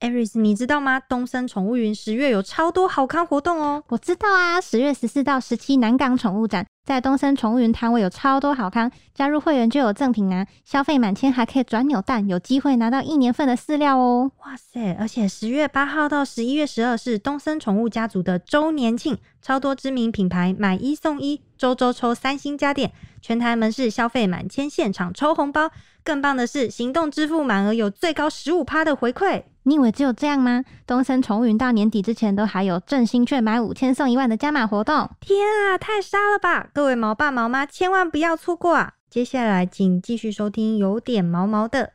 Aris，你知道吗？东森宠物云十月有超多好康活动哦！我知道啊，十月十四到十七南港宠物展，在东森宠物云摊位有超多好康，加入会员就有赠品啊，消费满千还可以转扭蛋，有机会拿到一年份的饲料哦！哇塞！而且十月八号到十一月十二是东森宠物家族的周年庆，超多知名品牌买一送一，周周抽三星家电，全台门市消费满千现场抽红包，更棒的是行动支付满额有最高十五趴的回馈。你以为只有这样吗？东森宠物云到年底之前都还有振兴券买五千送一万的加码活动！天啊，太杀了吧！各位毛爸毛妈千万不要错过啊！接下来请继续收听有点毛毛的。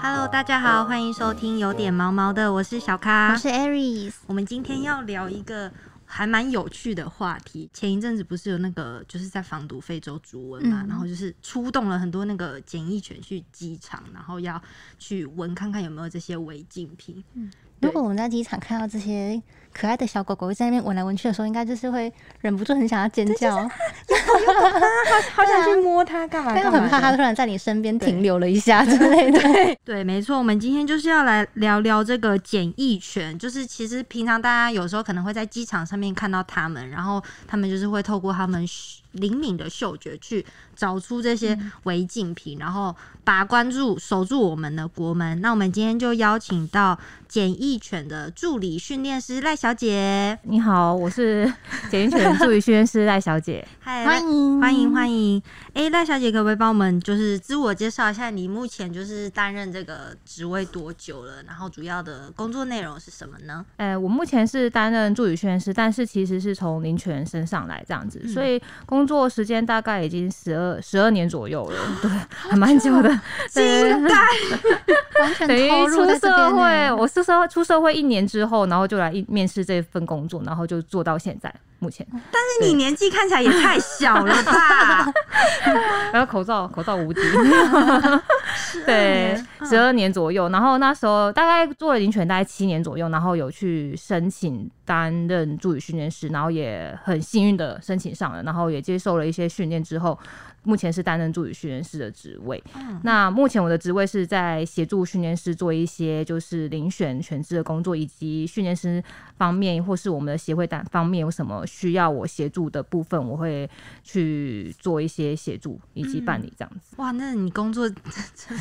Hello，大家好，欢迎收听有点毛毛的，我是小咖，我是 Aries。我们今天要聊一个。还蛮有趣的话题。前一阵子不是有那个就是在防毒非洲猪瘟嘛，然后就是出动了很多那个检疫犬去机场，然后要去闻看看有没有这些违禁品。如果我们在机场看到这些可爱的小狗狗在那边闻来闻去的时候，应该就是会忍不住很想要尖叫，好好想去摸它干嘛？但又很怕它突然在你身边停留了一下之类的。对，没错，我们今天就是要来聊聊这个检疫犬，就是其实平常大家有时候可能会在机场上面看到它们，然后他们就是会透过他们灵敏的嗅觉去找出这些违禁品，然后把关注守住我们的国门。那我们今天就邀请到检疫犬的助理训练师赖小姐。你好，我是检疫犬助理训练师赖小姐。嗨，欢迎欢迎欢迎！哎，赖小姐可不可以帮我们就是自我介绍一下？你目前就是担任这个职位多久了？然后主要的工作内容是什么呢？哎，我目前是担任助理训练师，但是其实是从林犬身上来这样子，所以工工作时间大概已经十二十二年左右了，对，还蛮久的。对，完全等于出社会，我是说出社会一年之后，然后就来面试这份工作，然后就做到现在。目前，但是你年纪看起来也太小了吧？然后口罩口罩无敌，对，十二年左右。然后那时候大概做了林犬大概七年左右，然后有去申请担任助理训练师，然后也很幸运的申请上了，然后也接受了一些训练之后。目前是担任助理训练师的职位。那目前我的职位是在协助训练师做一些就是遴选全职的工作，以及训练师方面或是我们的协会单方面有什么需要我协助的部分，我会去做一些协助以及办理这样子。哇，那你工作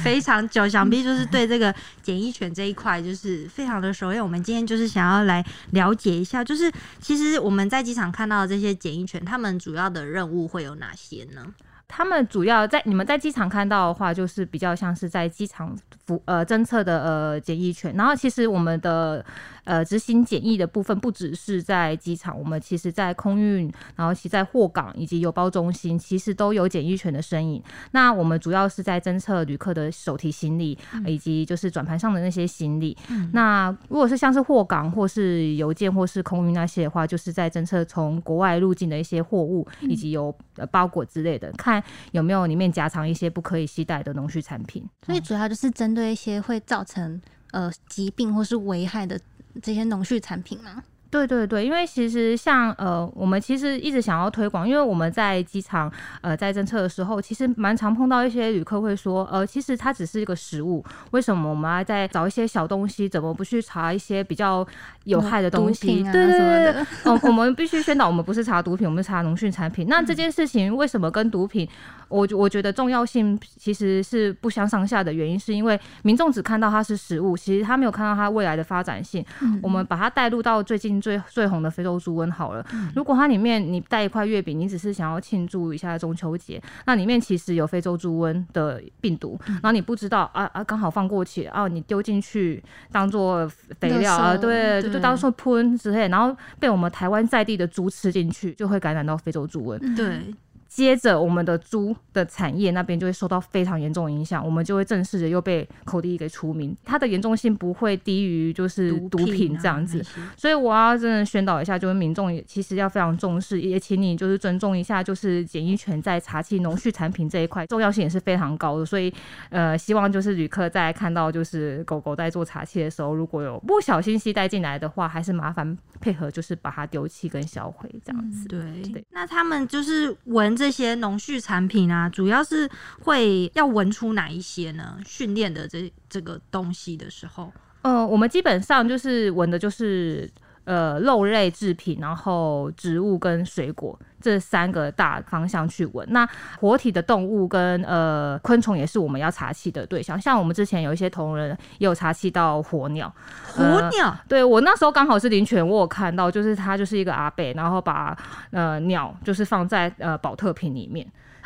非常久，想必就是对这个检疫犬这一块就是非常的熟。因为我们今天就是想要来了解一下，就是其实我们在机场看到的这些检疫犬，他们主要的任务会有哪些呢？他们主要在你们在机场看到的话，就是比较像是在机场服呃侦测的呃检疫犬。然后其实我们的呃执行检疫的部分，不只是在机场，我们其实在空运，然后其在货港以及邮包中心，其实都有检疫犬的身影。那我们主要是在侦测旅客的手提行李，以及就是转盘上的那些行李。那如果是像是货港或是邮件或是空运那些的话，就是在侦测从国外入境的一些货物以及有包裹之类的看。有没有里面夹藏一些不可以携带的农畜产品？所以主要就是针对一些会造成呃疾病或是危害的这些农畜产品吗。对对对，因为其实像呃，我们其实一直想要推广，因为我们在机场呃在侦测的时候，其实蛮常碰到一些旅客会说，呃，其实它只是一个食物，为什么我们要再找一些小东西？怎么不去查一些比较有害的东西？对对对对，哦，我们必须宣导，我们不是查毒品，我们查农畜产品。那这件事情为什么跟毒品？我我觉得重要性其实是不相上下的原因，是因为民众只看到它是食物，其实他没有看到它未来的发展性。我们把它带入到最近最最红的非洲猪瘟好了。如果它里面你带一块月饼，你只是想要庆祝一下中秋节，那里面其实有非洲猪瘟的病毒，然后你不知道啊啊，刚好放过去哦，你丢进去当做肥料啊，对，就当做喷之类，然后被我们台湾在地的猪吃进去，就会感染到非洲猪瘟。对。接着，我们的猪的产业那边就会受到非常严重的影响，我们就会正式的又被口地给除名。它的严重性不会低于就是毒品这样子，所以我要真的宣导一下，就是民众也其实要非常重视，也请你就是尊重一下，就是检疫权在茶器农畜产品这一块重要性也是非常高的。所以，呃，希望就是旅客在看到就是狗狗在做茶器的时候，如果有不小心携带进来的话，还是麻烦配合就是把它丢弃跟销毁这样子。对，那他们就是闻这。这些农畜产品啊，主要是会要闻出哪一些呢？训练的这这个东西的时候，呃，我们基本上就是闻的就是呃肉类制品，然后植物跟水果这三个大方向去闻。那活体的动物跟呃昆虫也是我们要查气的对象。像我们之前有一些同仁也有查气到火鸟，火呃鸟、对我那时候刚好是林泉，我有看到，就是他就是一个阿贝，然后把呃鸟就是放在呃保特瓶里面。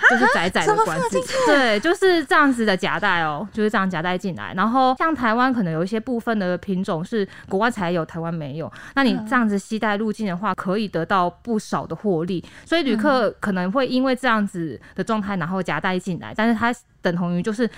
就是窄窄的怎么管子放得进去，对，就是这样子的夹带哦，就是这样夹带进来。然后像台湾可能有一些部分的品种是国外才有，台湾没有。那你这样子携带入境的话，可以得到不少的获利。所以旅客可能会因为这样子的状态，然后夹带进来，但是它等同于就是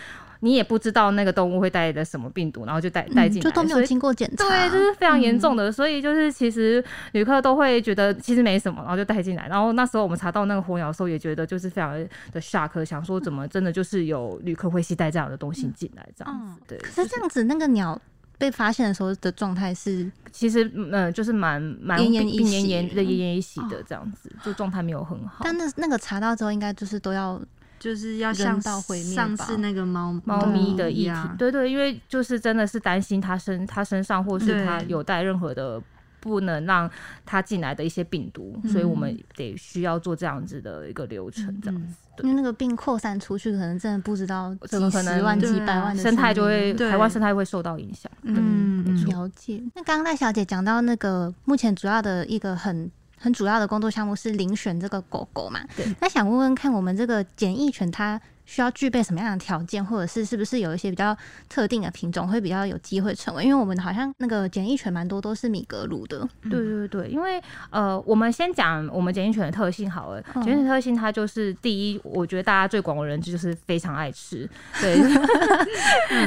你也不知道那个动物会带的什么病毒，然后就带带进来，嗯就都没有经过检查，对，这是非常严重的，所以就是其实旅客都会觉得其实没什么，然后就带进来。然后那时候我们查到那个火鸟的时候，也觉得就是非常的 shock，想说怎么真的就是有旅客会携带这样的东西进来这样子。对，可是这样子，那个鸟被发现的时候的状态是，其实嗯、呃就是蛮蛮奄奄一息的奄奄一息的这样子，就状态没有很好。但那那个查到之后，应该就是都要就是要像人道毁灭吧上次那个猫猫咪的议题一样，对对，因为就是真的是担心它身它身上或是它有带任何的不能让它进来的一些病毒，所以我们得需要做这样子的一个流程，这样子。因为那个病扩散出去，可能真的不知道几怎么可能十万、几百万的生态就会对台湾生态会受到影响。嗯了解。那刚刚赖小姐讲到那个目前主要的一个很很主要的工作项目是遴选这个狗狗嘛？对。那想问问看，我们这个检疫犬它需要具备什么样的条件，或者是是不是有一些比较特定的品种会比较有机会成为？因为我们好像那个检疫犬蛮多都是米格鲁的，对对对，因为呃，我们先讲我们检疫犬的特性好了。嗯检疫犬特性它就是第一，我觉得大家最广为人知就是非常爱吃，对，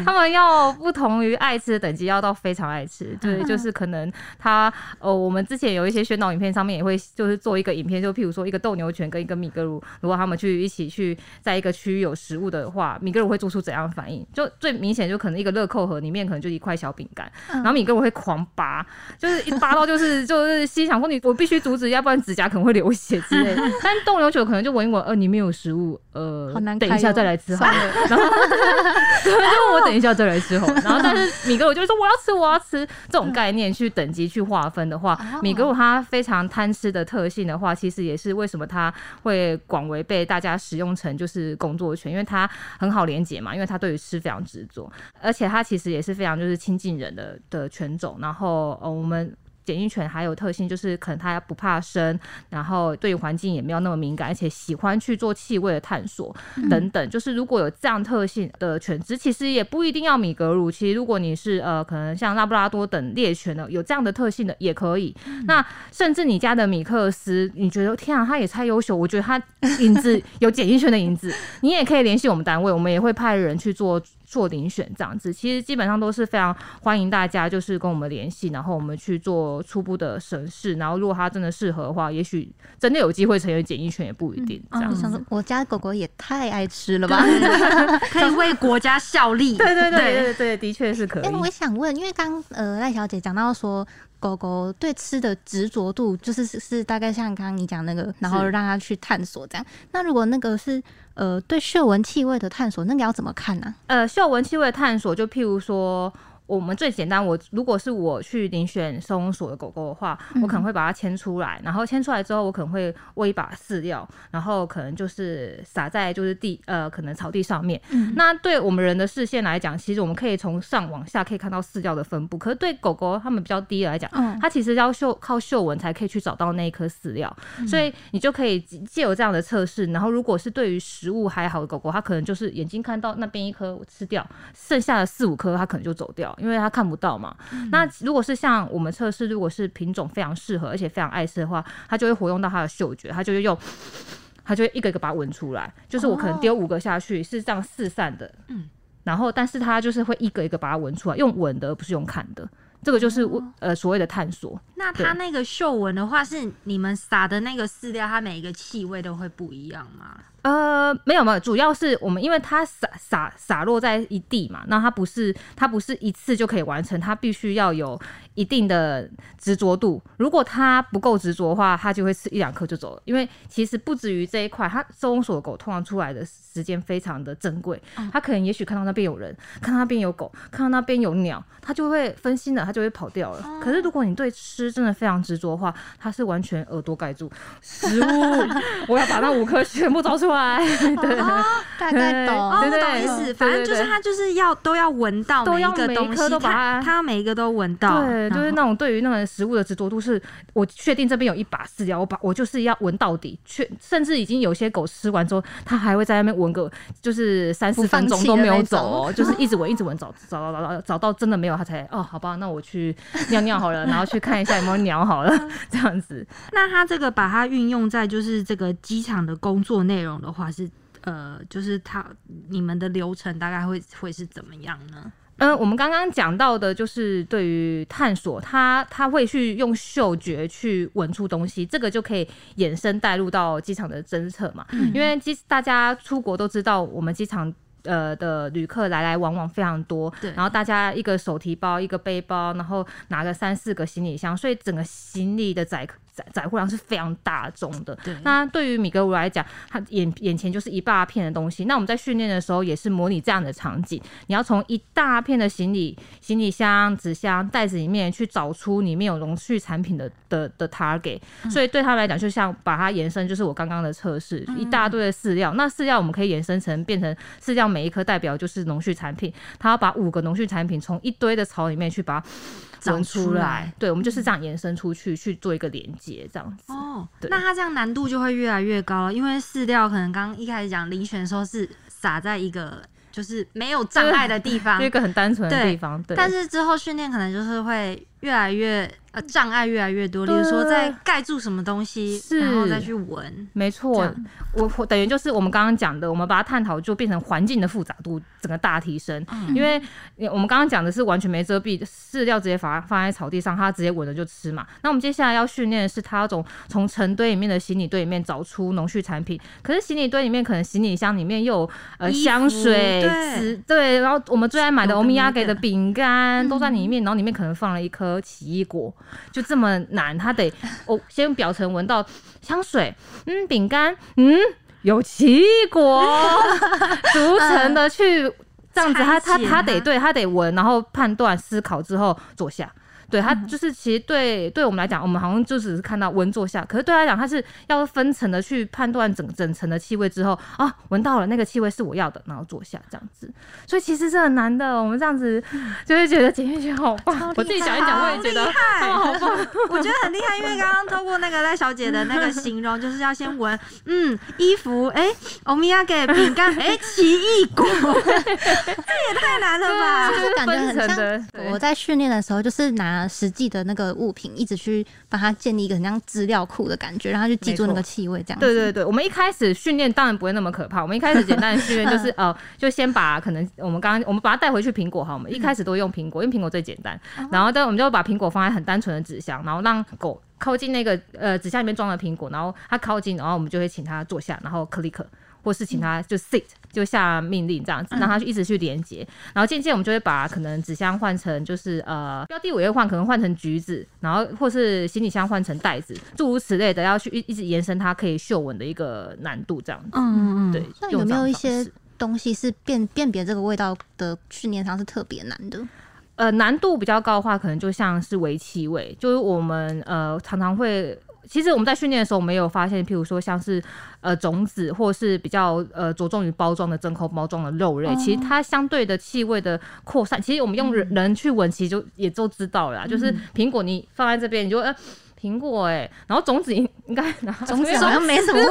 他们要不同于爱吃的等级，要到非常爱吃。对，就是可能它呃，我们之前有一些宣导影片上面也会就是做一个影片，就譬如说一个斗牛犬跟一个米格鲁，如果他们去一起去在一个区域有食物的话，米格鲁会做出怎样的反应？就最明显就可能一个乐扣盒里面可能就一块小饼干，然后米格鲁会狂扒，就是一扒到就是 就是心想说你我必须阻止，要不然指甲可能会流血之类的。但冻牛球可能就闻一闻，呃，里面有食物，呃好难，等一下再来吃好了。然后对，就我等一下再来吃好了。然后但是米格鲁就会说我要吃我要吃这种概念去等级去划分的话，哦米格鲁它非常贪吃的特性的话，其实也是为什么他会广为被大家使用成就是工作因为它很好连接嘛，因为它对于吃非常执着，而且它其实也是非常就是亲近人的的犬种。然后呃我们。检疫犬还有特性就是，可能它不怕生，然后对于环境也没有那么敏感，而且喜欢去做气味的探索等等。就是如果有这样特性的犬只，其实也不一定要米格鲁。其实如果你是呃，可能像拉布拉多等猎犬的，有这样的特性的也可以。那甚至你家的米克斯，你觉得天啊，它也太优秀，我觉得它影子 有检疫犬的影子，你也可以联系我们单位，我们也会派人去做。做遴选这样子，其实基本上都是非常欢迎大家，就是跟我们联系，然后我们去做初步的审视，然后如果它真的适合的话，也许真的有机会成为检疫犬，也不一定这样子。我家狗狗也太爱吃了吧？可以为国家效力。对对对对对对，的确是可以哎、。我想问，因为刚呃赖小姐讲到说，狗狗对吃的执着度，就是是大概像刚刚你讲那个，然后让它去探索这样。那如果那个是呃对嗅闻气味的探索，那个要怎么看呢、呃，嗅闻气味的探索，就譬如说。我们最简单，我如果是我去遴选收容所的狗狗的话，我可能会把它牵出来，然后牵出来之后，我可能会喂一把饲料，然后可能就是撒在就是地呃可能草地上面。那对我们人的视线来讲，其实我们可以从上往下可以看到饲料的分布，可是对狗狗它们比较低的来讲，嗯。它其实要嗅靠嗅闻才可以去找到那一颗饲料，所以你就可以借由这样的测试，然后如果是对于食物还好的狗狗，它可能就是眼睛看到那边一颗吃掉，剩下的四五颗它可能就走掉，因为它看不到嘛。那如果是像我们测试，如果是品种非常适合而且非常爱吃的话，它就会活用到它的嗅觉，它就会用。它就会一个一个把它闻出来，就是我可能丢五个下去，是这样四散的，嗯，然后但是它就是会一个一个把它闻出来，用闻的而不是用看的，这个就是我呃所谓的探索。那它那个嗅闻的话，是你们撒的那个饲料，它每一个气味都会不一样吗？呃，没有没有，主要是我们因为它洒洒洒落在一地嘛，那它不是它不是一次就可以完成，它必须要有一定的执着度。如果它不够执着的话，它就会吃一两颗就走了。因为其实不止于这一块，它收容所的狗通常出来的时间非常的珍贵，它可能也许看到那边有人，看到那边有狗，看到那边有鸟，它就会分心了，它就会跑掉了。可是如果你对吃真的非常执着的话，它是完全耳朵盖住食物，我要把那五颗全部找出来。对，大概懂，哦，我对对懂意思。反正就是它就是要都要闻到每一都要都把它它每一个都闻到。对，就是那种对于那个食物的执着度，是我确定这边有一把饲料，我把我就是要闻到底，确甚至已经有些狗吃完之后，它还会在那边闻个就是三四分钟都没有走就是一直闻一直闻，找找找找找到真的没有，它才哦，好吧，那我去尿尿好了，然后去看一下有没有鸟好了，这样子。那它这个把它运用在就是这个机场的工作内容的话是。呃，就是它你们的流程大概会会是怎么样呢？嗯，我们刚刚讲到的就是对于探索，他他会去用嗅觉去闻出东西，这个就可以衍生带入到机场的侦测嘛。因为机大家出国都知道，我们机场。呃的旅客来来往往非常多，对然后大家一个手提包，一个背包，然后拿个三四个行李箱，所以整个行李的载载载货量是非常大众的。对那对于米格鲁来讲，他眼眼前就是一大片的东西。那我们在训练的时候也是模拟这样的场景，你要从一大片的行李、行李箱、纸箱、袋子里面去找出里面有农畜产品的的的 target。所以对他们来讲，就像把它延伸，就是我刚刚的测试，一大堆的饲料。那饲料我们可以延伸成变成饲料每一颗代表就是农畜产品，他要把五个农畜产品从一堆的草里面去把它长出出来来。对，我们就是这样延伸出去去做一个连接，这样子。哦，对那它这样难度就会越来越高了，因为饲料可能刚刚一开始讲遴选的时候是撒在一个就是没有障碍的地方就一，个很单纯的地方，对。但是之后训练可能就是会越来越呃障碍越来越多，例如说在盖住什么东西，是然后再去闻。这没错，我我等于就是我们刚刚讲的，我们把它探讨就变成环境的复杂度整个大提升，嗯因为我们刚刚讲的是完全没遮蔽，饲料直接放放在草地上，它直接闻了就吃嘛。那我们接下来要训练的是它要从从成堆里面的行李堆里面找出农畜产品，可是行李堆里面可能行李箱里面又有呃香水、对纸对，然后我们最爱买的欧米亚给的的饼干都在里面，然后里面可能放了一颗奇异果，就这么难，他得 哦先表层闻到香水，嗯，饼干，嗯，有奇异果，逐层的去这样子，他他他得对他得闻，然后判断思考之后坐下。对他就是，其实对对我们来讲，我们好像就只是看到闻坐下，可是对他来讲，他是要分层的去判断整整层的气味之后啊，闻到了那个气味是我要的，然后坐下这样子。所以其实是很难的，我们这样子就会觉得检验员好棒。我自己想一想，我也觉得他们好棒。我觉得很厉害，因为刚刚透过那个赖小姐的那个形容，就是要先闻，嗯，衣服，哎、欧米亚给饼干，哎、奇异果，这也太难了吧？就是感觉很像我在训练的时候，就是拿实际的那个物品，一直去帮它建立一个很像资料库的感觉，让它去记住那个气味，这样子。对对对，我们一开始训练当然不会那么可怕，我们一开始简单的训练就是 呃，就先把可能我们刚刚我们把它带回去苹果哈，我们一开始都会用苹果，因为苹果最简单，然后但我们就把苹果放在很单纯的纸箱，然后让狗靠近那个呃纸箱里面装了苹果，然后它靠近，然后我们就会请它坐下，然后 click。或是请他就 sit 就下命令这样子，让他去一直去连接，然后渐渐我们就会把可能纸箱换成就是呃标的我会换，可能换成橘子，然后或是行李箱换成袋子，诸如此类的，要去一一直延伸它可以嗅闻的一个难度这样子。嗯嗯嗯对，那有没有一些式东西是辨辨别这个味道的训练上是特别难的？呃难度比较高的话，可能就像是微气味，就是我们呃常常会。其实我们在训练的时候，我们也有发现，譬如说像是呃种子，或是比较呃着重于包装的真空包装的肉类，其实它相对的气味的扩散，其实我们用人人去闻，其实就也都知道了啦。就是苹果你放在这边，你就呃。苹果哎，然后种子应应该拿种子好像没什么味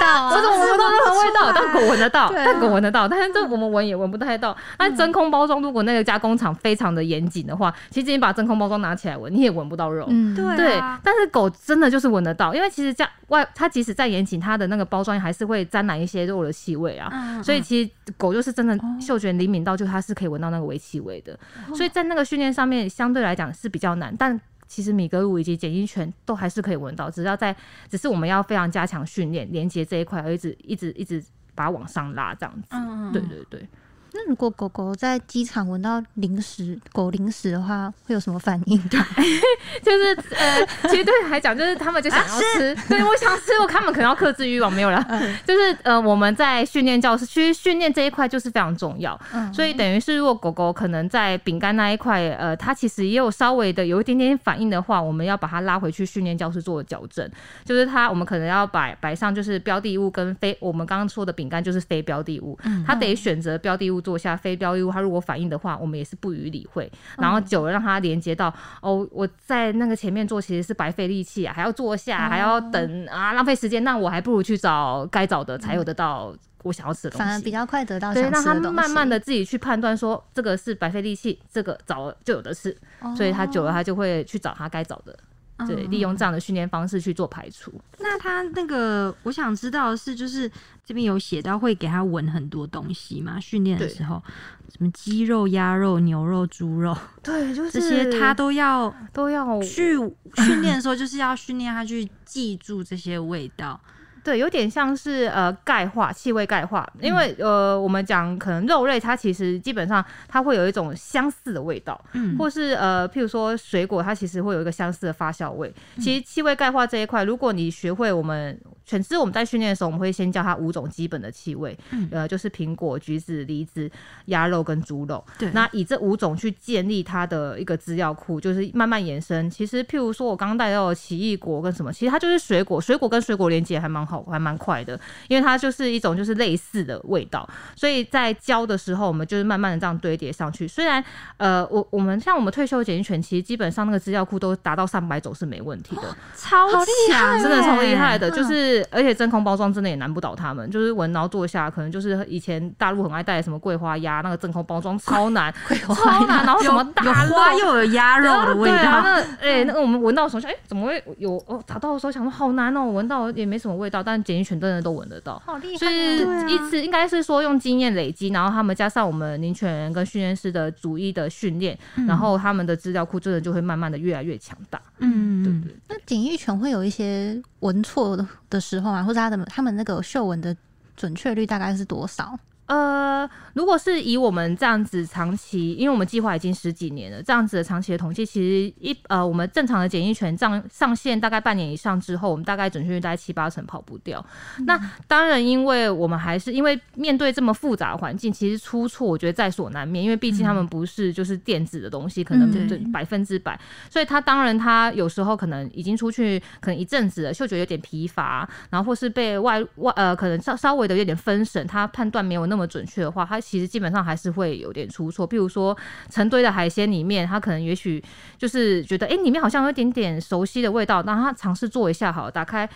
道啊，这种闻不到任何味道，但狗闻得到，啊但狗闻得到，但是这我们闻也闻不太到。那真空包装，如果那个加工厂非常的严谨的话，其实你把真空包装拿起来闻，你也闻不到肉。嗯，对但是狗真的就是闻得到，因为其实加外它即使再严谨，它的那个包装还是会沾染一些肉的气味啊。嗯所以其实狗就是真的嗅觉灵敏到，就它是可以闻到那个微气味的。所以在那个训练上面，相对来讲是比较难，但其实米格鲁以及检疫犬都还是可以闻到，只要在，只是我们要非常加强训练，连接这一块，要一直一直一直把它往上拉，这样子。嗯嗯对对对。那如果狗狗在机场闻到零食、狗零食的话，会有什么反应？对 就是呃，其实对来讲，就是他们就想要吃，对我想吃，我他们可能要克制欲望没有了。就是呃，我们在训练教室，其实训练这一块就是非常重要。嗯所以等于是，如果狗狗可能在饼干那一块，呃，它其实也有稍微的有一点点反应的话，我们要把它拉回去训练教室做矫正。就是它，我们可能要摆摆上就是标的物跟非我们刚刚说的饼干就是非标的物，它得选择标的物做下，非标的物他如果反应的话，我们也是不予理会。然后久了让他连接到哦，我在那个前面做其实是白费力气啊，还要坐下，还要等啊，浪费时间。那我还不如去找该找的，才有得到我想要吃的东西。反而比较快得到对，想让他吃的东西。慢慢的自己去判断说这个是白费力气，这个早就有的是，所以他久了他就会去找他该找的，对，利用这样的训练方式去做排除。那他那个，我想知道的是，就是这边有写到会给他闻很多东西嘛？训练的时候，什么鸡肉、鸭肉、牛肉、猪肉对，就是这些，他都要都要去训练的时候，就是要训练他去记住这些味道。对，有点像是呃钙化、气味钙化，因为、呃我们讲可能肉类它其实基本上它会有一种相似的味道，嗯，或是呃譬如说水果它其实会有一个相似的发酵味。其实气味钙化这一块，如果你学会我们犬只我们在训练的时候，我们会先教它五种基本的气味，嗯呃就是苹果、橘子、梨子、鸭肉跟猪肉。对，那以这五种去建立它的一个资料库，就是慢慢延伸。其实，譬如说我刚刚带到的奇异果跟什么，其实它就是水果，水果跟水果连接还蛮好，还蛮快的，因为它就是一种就是类似的味道。所以在教的时候，我们就是慢慢的这样堆叠上去。虽然呃，我我们像我们退休检疫犬，其实基本上那个资料库都达到上百种是没问题的。超强，真的超厉害的。的，就是而且真空包装真的也难不倒他们，就是闻然后坐下，可能就是以前大陆很爱带什么桂花鸭，那个真空包装超难，超难，然后什么大花又有鸭肉的味道，那哎、那个我们闻到的时候想，哎、怎么会有？哦，打到的时候想说好难哦，闻到也没什么味道，但检疫犬真的都闻得到。好厉害所以一次应该是说用经验累积，然后他们加上我们领犬人跟训练师的逐一的训练，然后他们的资料库真的就会慢慢的越来越强大。嗯，对对那检疫犬会有一些闻错的的时候啊，或者他的他们那个嗅闻的准确率大概是多少？呃，如果是以我们这样子长期，因为我们计划已经十几年了，这样子的长期的统计，其实一呃，我们正常的检疫权上上线大概半年以上之后，我们大概准确率大概七八成跑不掉。那当然，因为我们还是因为面对这么复杂的环境，其实出错我觉得在所难免，因为毕竟他们不是就是电子的东西，可能百分之百，所以他当然他有时候可能已经出去可能一阵子了，嗅觉有点疲乏，然后或是被外外呃可能稍稍微的有点分神，他判断没有那么准确的话，它其实基本上还是会有点出错。譬如说成堆的海鲜里面，它可能也许就是觉得哎、诶里面好像有一点点熟悉的味道，那它尝试做一下好了，打开。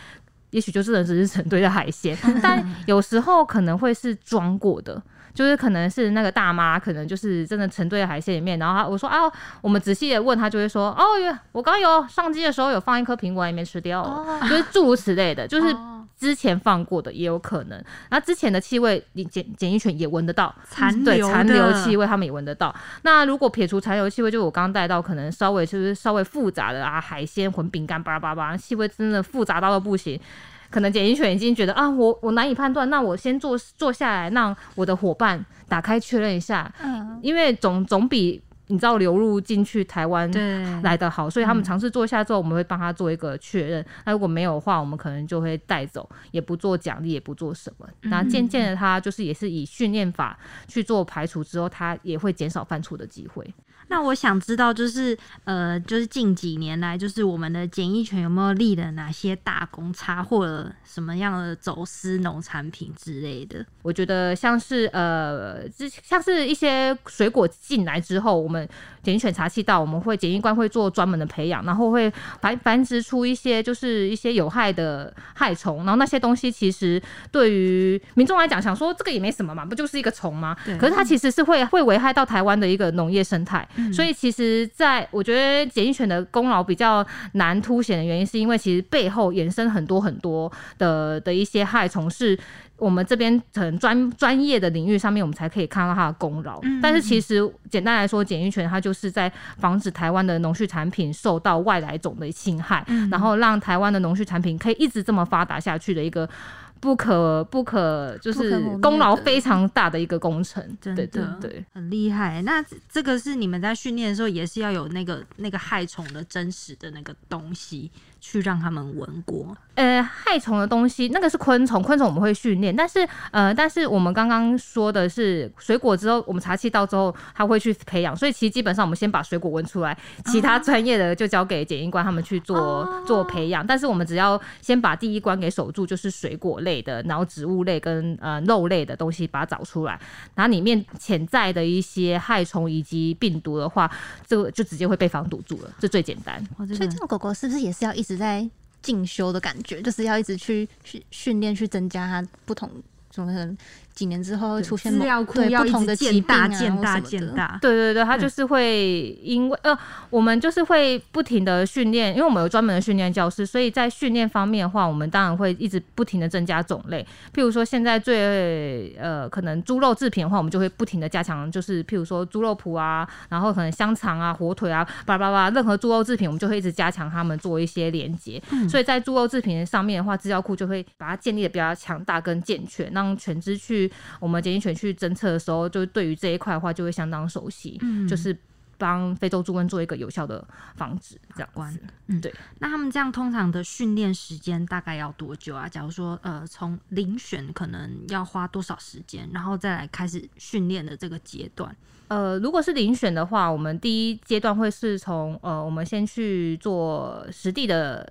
也许就真的只是成堆的海鲜，但有时候可能会是装过的，就是可能是那个大妈，可能就是真的成堆的海鲜里面，然后他我说啊，我们仔细的问他，就会说哦，我刚有上机的时候有放一颗苹果里面吃掉，哦就是诸如此类的，就是哦之前放过的也有可能，然后之前的气味，你检检疫犬也闻得到，残留对残留气味他们也闻得到。那如果撇除残留气味，就我刚刚带到可能稍微就是稍微复杂的啊，海鲜混饼干巴拉巴拉气味真的复杂到都不行。可能检疫犬已经觉得啊，我我难以判断，那我先坐坐下来，让我的伙伴打开确认一下，嗯，因为总总比你知道流入进去台湾，来的好，所以他们尝试做一下之后，我们会帮他做一个确认。那如果没有的话，我们可能就会带走，也不做奖励，也不做什么。那渐渐的，他就是也是以训练法去做排除之后，他也会减少犯错的机会。那我想知道，就是呃，就是近几年来，就是我们的检疫犬有没有立了哪些大功，差，或者什么样的走私农产品之类的？我觉得像是呃，之像是一些水果进来之后，我们检疫犬查气道，我们会检疫官会做专门的培养，然后会繁繁殖出一些就是一些有害的害虫，然后那些东西其实对于民众来讲，想说这个也没什么嘛，不就是一个虫吗？可是它其实是会会危害到台湾的一个农业生态，所以其实在我觉得检疫犬的功劳比较难凸显的原因，是因为其实背后衍生很多很多的的一些害虫是。我们这边可能专专业的领域上面，我们才可以看到它的功劳。嗯但是其实简单来说，检疫权它就是在防止台湾的农畜产品受到外来种的侵害，嗯然后让台湾的农畜产品可以一直这么发达下去的一个不可不可就是功劳非常大的一个工程。真对对的对。很厉害。那这这个是你们在训练的时候，也是要有那个那个害虫的真实的那个东西，去让他们闻过。呃，害虫的东西，那个是昆虫，昆虫我们会训练，但是呃，但是我们刚刚说的是水果之后，我们茶气到之后，它会去培养，所以其实基本上我们先把水果闻出来，其他专业的就交给检疫官他们去做、哦。做培养，但是我们只要先把第一关给守住，就是水果类的，然后植物类跟呃肉类的东西把它找出来，然后里面潜在的一些害虫以及病毒的话，这个就直接会被防堵住了，这最简单。所以这种狗狗是不是也是要一直在进修的感觉？就是要一直去去训练，去增加他不同，什么几年之后会出现某资料库对不同要一直建大、建大。建大。对对对，它嗯就是会因为呃，我们就是会不停的训练，因为我们有专门的训练教师，所以在训练方面的话，我们当然会一直不停的增加种类。譬如说现在最呃可能猪肉制品的话，我们就会不停的加强，就是譬如说猪肉脯啊，然后可能香肠啊、火腿啊，巴拉巴拉，任何猪肉制品，我们就会一直加强它们做一些连接。嗯所以在猪肉制品上面的话，资料库就会把它建立的比较强大跟健全，让全知去我们检疫犬去侦测的时候，就对于这一块的话就会相当熟悉，嗯就是帮非洲猪瘟做一个有效的防止，这样关对。那他们这样通常的训练时间大概要多久啊？假如说呃，从遴选可能要花多少时间，然后再来开始训练的这个阶段？呃，如果是遴选的话，我们第一阶段会是从呃，我们先去做实地的。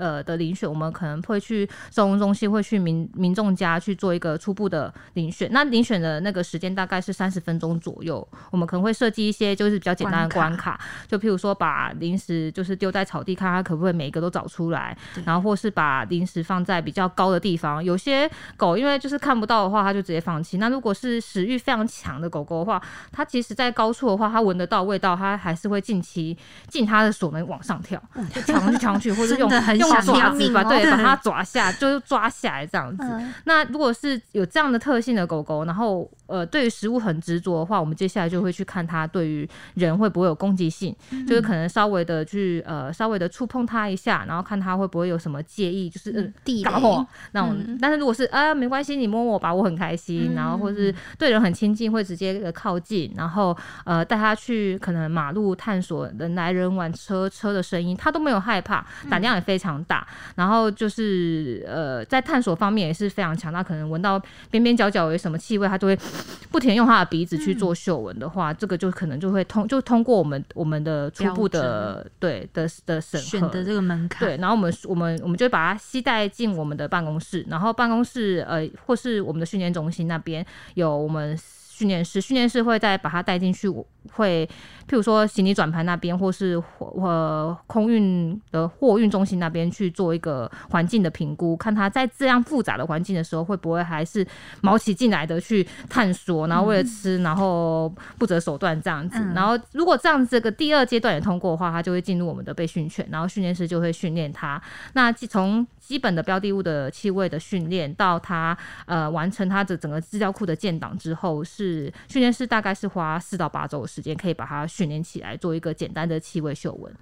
呃的遴选，我们可能会去收容中心，会去民民众家去做一个初步的遴选。那遴选的那个时间大概是三十分钟左右，我们可能会设计一些就是比较简单的关关卡，就譬如说把零食就是丢在草地，看它可不可以每一个都找出来，然后或是把零食放在比较高的地方。有些狗因为就是看不到的话，它就直接放弃。那如果是食欲非常强的狗狗的话，它其实在高处的话，它闻得到味道，它还是会尽其尽它的所能往上跳，就抢上去抢上去，或者 用很用想要爪子把命哦对把它抓下，就是抓下来这样子。嗯，那如果是有这样的特性的狗狗，然后呃对于食物很执着的话，我们接下来就会去看它对于人会不会有攻击性，就是可能稍微的去呃稍微的触碰它一下，然后看它会不会有什么介意，就是嗯。地雷干嘛碰我。那种，嗯。但是如果是啊没关系，你摸我吧，我很开心，然后或是对人很亲近，会直接的靠近，然后呃带它去可能马路探索人来人往车车的声音，它都没有害怕，胆量也非常大，然后就是呃在探索方面也是非常强大，可能闻到边边角角有什么气味，它就会不停用他的鼻子去做嗅闻的话，这个就可能就会通就通过我们我们的初步的对的的审核。选的这个门槛，对，然后我们我们我们就把它吸带进我们的办公室，然后办公室呃或是我们的训练中心那边有我们训练师，训练师会再把它带进去，我会譬如说行李转盘那边，或是货呃空运的货运中心那边去做一个环境的评估，看它在这样复杂的环境的时候，会不会还是毛起进来的去探索，然后为了吃，然后不择手段这样子。嗯然后如果这样子这个第二阶段也通过的话，它就会进入我们的被训犬，然后训练师就会训练它。那基从基本的标的物的气味的训练到它呃完成它的整个资料库的建档之后，是是训练师大概是花四到八周的时间，可以把它训练起来，做一个简单的气味嗅闻。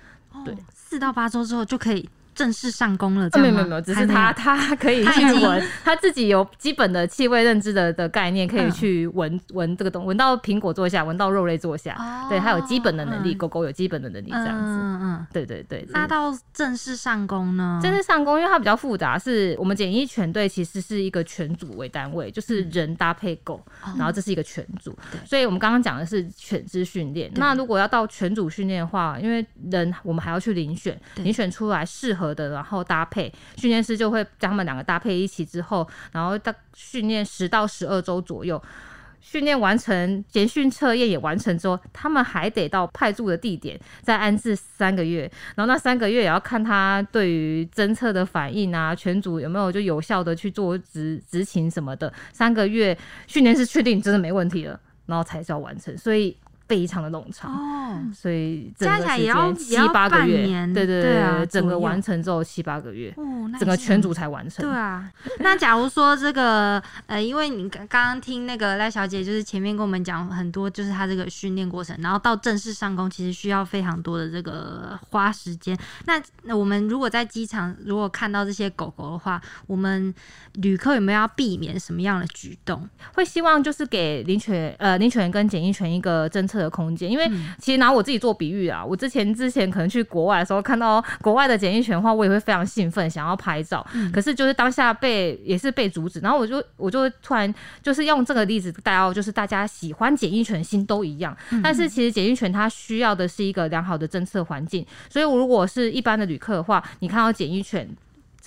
对四到八周之后就可以正式上工了。没有没有没有，只是他他可以去闻，他自己有基本的气味认知的的概念，可以嗯去闻闻这个东，闻到苹果坐下，闻到肉类坐下，哦。对，他有基本的能力，嗯。狗狗有基本的能力，这样子，嗯嗯。对对对。那到正式上工呢？正式上工，因为它比较复杂，是我们简易犬队其实是一个犬组为单位，就是人搭配狗，然后这是一个犬组。对，所以我们刚刚讲的是犬只训练。那如果要到犬组训练的话，因为人我们还要去遴选，遴选出来适合的，然后搭配，训练师就会将他们两个搭配一起之后，然后大训练十到十二周左右。训练完成，简训测验也完成之后，他们还得到派驻的地点再安置三个月，然后那三个月也要看他对于侦测的反应啊，全组有没有就有效的去做执执勤什么的。三个月训练是确定真的没问题了，然后才是要完成，所以非常的冗长。哦，所以整加起来也要间七八个月，对对对啊整个完成之后七八个月，哦，那整个全组才完成。对啊，那假如说这个呃，因为你刚刚刚听那个赖小姐，就是前面跟我们讲很多，就是她这个训练过程，然后到正式上工，其实需要非常多的这个花时间。那那我们如果在机场如果看到这些狗狗的话，我们旅客有没有要避免什么样的举动？会希望就是给领犬呃领犬员跟检疫犬一个侦测的空间，因为嗯。其实拿我自己做比喻啊，我之前之前可能去国外的时候看到国外的检疫犬的话，我也会非常兴奋，想要拍照，嗯。可是就是当下被也是被阻止，然后我就我就突然就是用这个例子带到，就是大家喜欢检疫犬心都一样，嗯。但是其实检疫犬它需要的是一个良好的侦测环境，所以如果是一般的旅客的话，你看到检疫犬。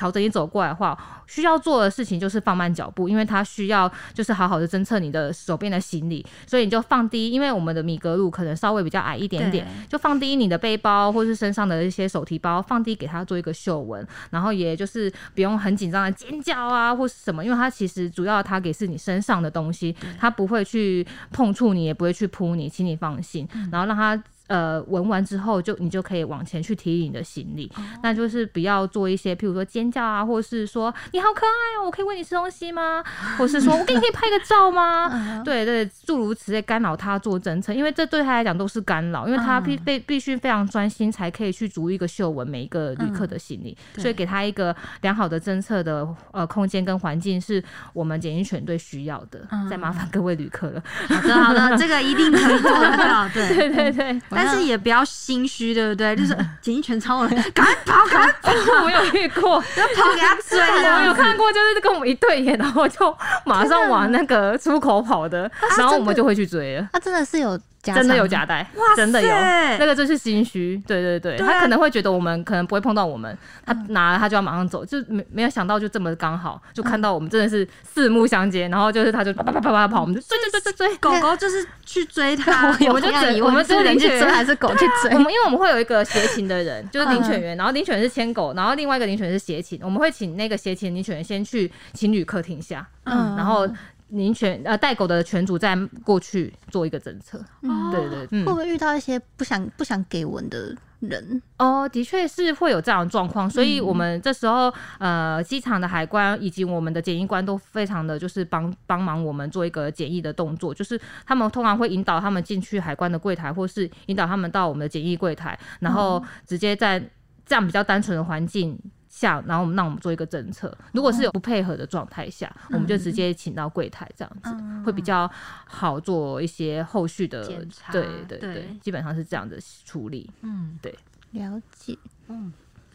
朝着你走过来的话，需要做的事情就是放慢脚步，因为它需要就是好好的侦测你的手边的行李，所以你就放低，因为我们的米格路可能稍微比较矮一点点，就放低你的背包或是身上的一些手提包，放低给它做一个嗅闻，然后也就是不用很紧张的尖叫啊或是什么，因为它其实主要它给是你身上的东西，它不会去碰触你，也不会去扑你，请你放心，然后让它。呃，闻完之后就你就可以往前去提你的行李，那就是不要做一些，譬如说尖叫啊，或是说你好可爱哦，我可以喂你吃东西吗？或是说我给你可以拍个照吗？嗯对对，诸如此类干扰他做侦测，因为这对他来讲都是干扰，因为他必嗯必必须非常专心才可以去逐一个嗅闻每一个旅客的行李，对所以给他一个良好的侦测的呃空间跟环境是我们检疫犬队需要的。嗯再麻烦各位旅客了，好的，好的，这个一定可以做得到，对。对 对对，但是也不要心虚，对不对？就是呃检疫犬超了，赶快跑，赶快跑，我有遇过，要跑给他追的。我有看过，就是跟我们一对眼，然后就马上往那个出口跑的，然后我们就会去追了。他真的是有夹，真的有夹，带，真的有，那个就是心虚，对对对，他可能会觉得我们可能不会碰到我们，他拿了他就要马上走，就没没有想到就这么刚好，就看到我们真的是四目相接，然后就是他就啪啪啪啪啪跑，我们就追追追追追。狗狗就是去追 他，我们就我们是人去就领犬追还是狗去追我？们因为我们会有一个协勤的人，就是领犬员，然后领犬员是牵狗，然后另外一个领犬员是协勤，我们会请那个协勤领犬员先去请旅客厅下，嗯然后领犬呃带狗的犬主再过去做一个侦测，嗯对对，嗯会不会遇到一些不想不想给文的人？哦，的确是会有这样的状况，所以我们这时候呃，机场的海关以及我们的检疫官都非常的就是帮帮忙我们做一个检疫的动作，就是他们通常会引导他们进去海关的柜台，或是引导他们到我们的检疫柜台，然后直接在这样比较单纯的环境。下，然后我们让我们做一个政策。如果是有不配合的状态下，我们就直接请到柜台，这样子、会比较好做一些后续的检查对对对对，基本上是这样的处理。嗯，对了解，就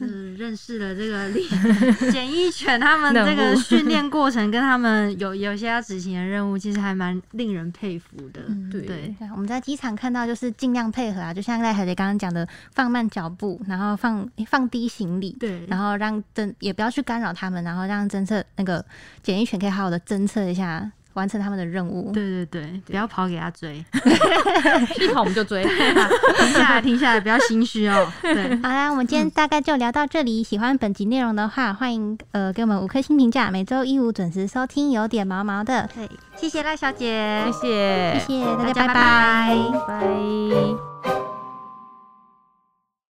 是认识了这个领检疫犬他们这个训练过程，跟他们有有些要执行的任务，其实还蛮令人佩服的。嗯对。对，我们在机场看到就是尽量配合啊，就像赖小姐刚刚讲的，放慢脚步，然后放放低行李，对。然后让侦也不要去干扰他们，然后让侦测那个检疫犬可以好好的侦测一下，完成他们的任务。对对对，不要跑给他追，一跑我们就追。停下来，停下来，不要心虚哦。对，好啦，我们今天大概就聊到这里。喜欢本集内容的话，欢迎呃给我们五颗星评价。每周一五准时收听，有点毛毛的，对，谢谢赖小姐，谢谢，谢谢大家，拜拜拜。